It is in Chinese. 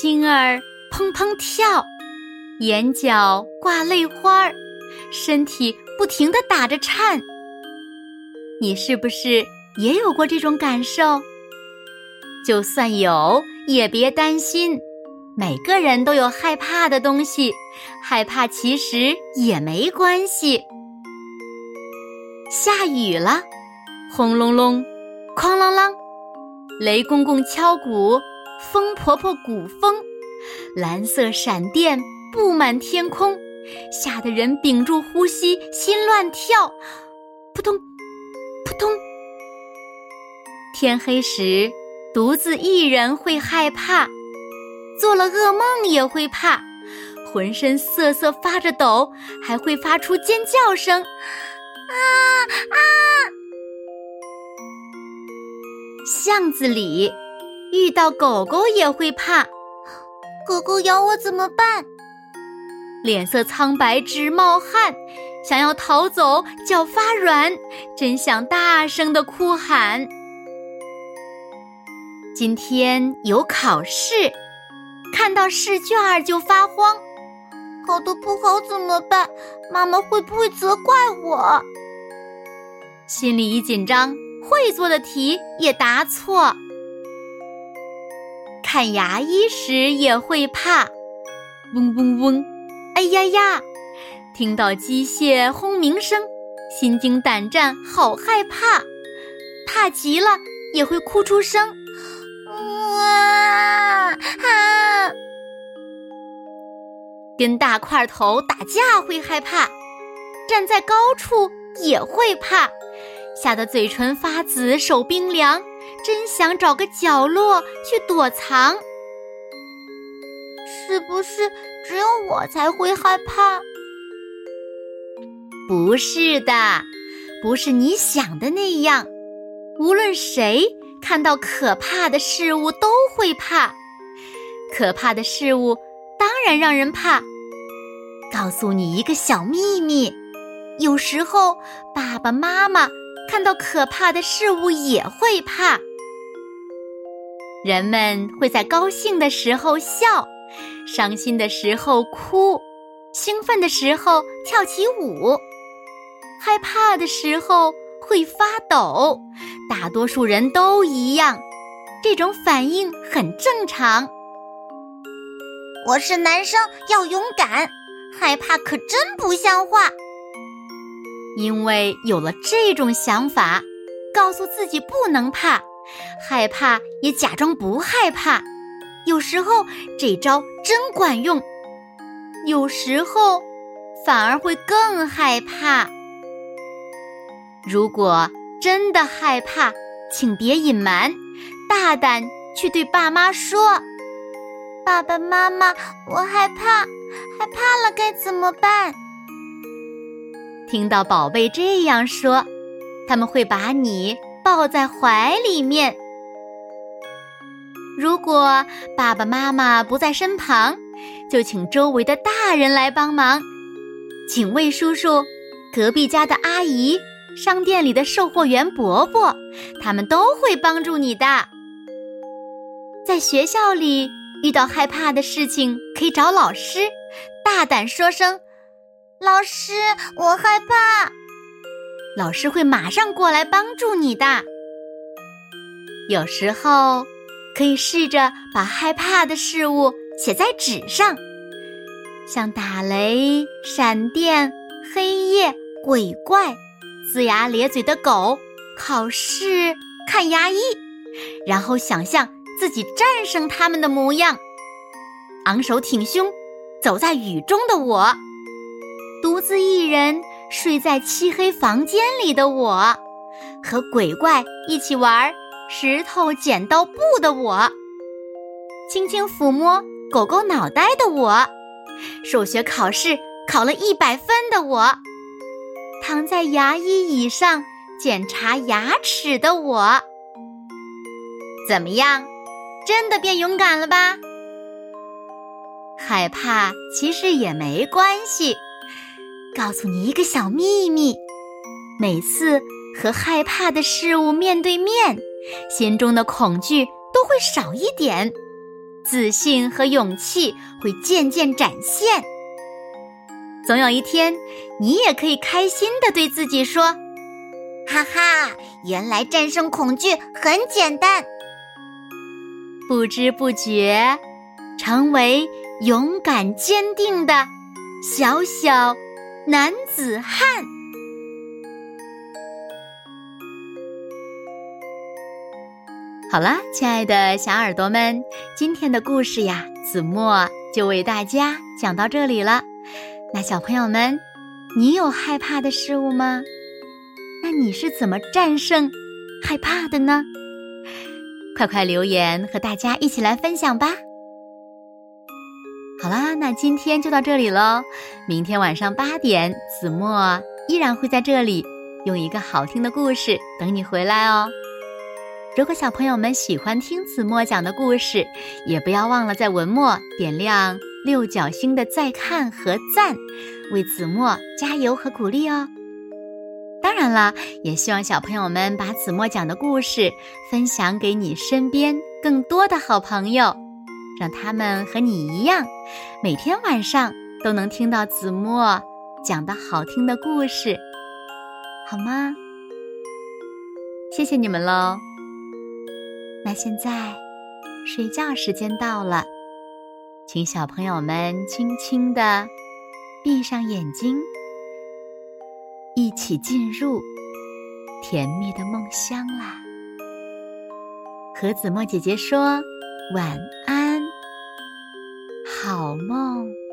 心儿砰砰跳，眼角挂泪花儿，身体不停的打着颤。你是不是也有过这种感受？就算有，也别担心，每个人都有害怕的东西，害怕其实也没关系。下雨了，轰隆隆，哐啷啷，雷公公敲鼓，风婆婆鼓风，蓝色闪电布满天空，吓得人屏住呼吸，心乱跳，扑通，扑通。天黑时，独自一人会害怕，做了噩梦也会怕，浑身瑟瑟发着抖，还会发出尖叫声。啊啊！巷子里遇到狗狗也会怕，狗狗咬我怎么办？脸色苍白直冒汗，想要逃走脚发软，真想大声的哭喊。今天有考试，看到试卷就发慌，考得不好怎么办？妈妈会不会责怪我？心里一紧张，会做的题也答错。看牙医时也会怕，嗡嗡嗡，哎呀呀！听到机械轰鸣声，心惊胆战，好害怕，怕极了也会哭出声。哇啊！跟大块头打架会害怕，站在高处也会怕。吓得嘴唇发紫，手冰凉，真想找个角落去躲藏。是不是只有我才会害怕？不是的，不是你想的那样。无论谁看到可怕的事物都会怕，可怕的事物当然让人怕。告诉你一个小秘密，有时候爸爸妈妈。看到可怕的事物也会怕。人们会在高兴的时候笑，伤心的时候哭，兴奋的时候跳起舞，害怕的时候会发抖。大多数人都一样，这种反应很正常。我是男生，要勇敢，害怕可真不像话。因为有了这种想法，告诉自己不能怕，害怕也假装不害怕。有时候这招真管用，有时候反而会更害怕。如果真的害怕，请别隐瞒，大胆去对爸妈说：“爸爸妈妈，我害怕，害怕了该怎么办？”听到宝贝这样说，他们会把你抱在怀里面。如果爸爸妈妈不在身旁，就请周围的大人来帮忙，警卫叔叔、隔壁家的阿姨、商店里的售货员伯伯，他们都会帮助你的。在学校里遇到害怕的事情，可以找老师，大胆说声。老师，我害怕。老师会马上过来帮助你的。有时候可以试着把害怕的事物写在纸上，像打雷、闪电、黑夜、鬼怪、龇牙咧嘴的狗、考试、看牙医，然后想象自己战胜他们的模样，昂首挺胸，走在雨中的我。独自一人睡在漆黑房间里的我，和鬼怪一起玩石头剪刀布的我，轻轻抚摸狗狗脑袋的我，数学考试考了一百分的我，躺在牙医椅上检查牙齿的我，怎么样？真的变勇敢了吧？害怕其实也没关系。告诉你一个小秘密：每次和害怕的事物面对面，心中的恐惧都会少一点，自信和勇气会渐渐展现。总有一天，你也可以开心的对自己说：“哈哈，原来战胜恐惧很简单。”不知不觉，成为勇敢坚定的小小。男子汉，好了，亲爱的小耳朵们，今天的故事呀，子墨就为大家讲到这里了。那小朋友们，你有害怕的事物吗？那你是怎么战胜害怕的呢？快快留言和大家一起来分享吧。好啦，那今天就到这里喽。明天晚上八点，子墨依然会在这里，用一个好听的故事等你回来哦。如果小朋友们喜欢听子墨讲的故事，也不要忘了在文末点亮六角星的再看和赞，为子墨加油和鼓励哦。当然了，也希望小朋友们把子墨讲的故事分享给你身边更多的好朋友。让他们和你一样，每天晚上都能听到子墨讲的好听的故事，好吗？谢谢你们喽。那现在睡觉时间到了，请小朋友们轻轻的闭上眼睛，一起进入甜蜜的梦乡啦。和子墨姐姐说晚安。好梦。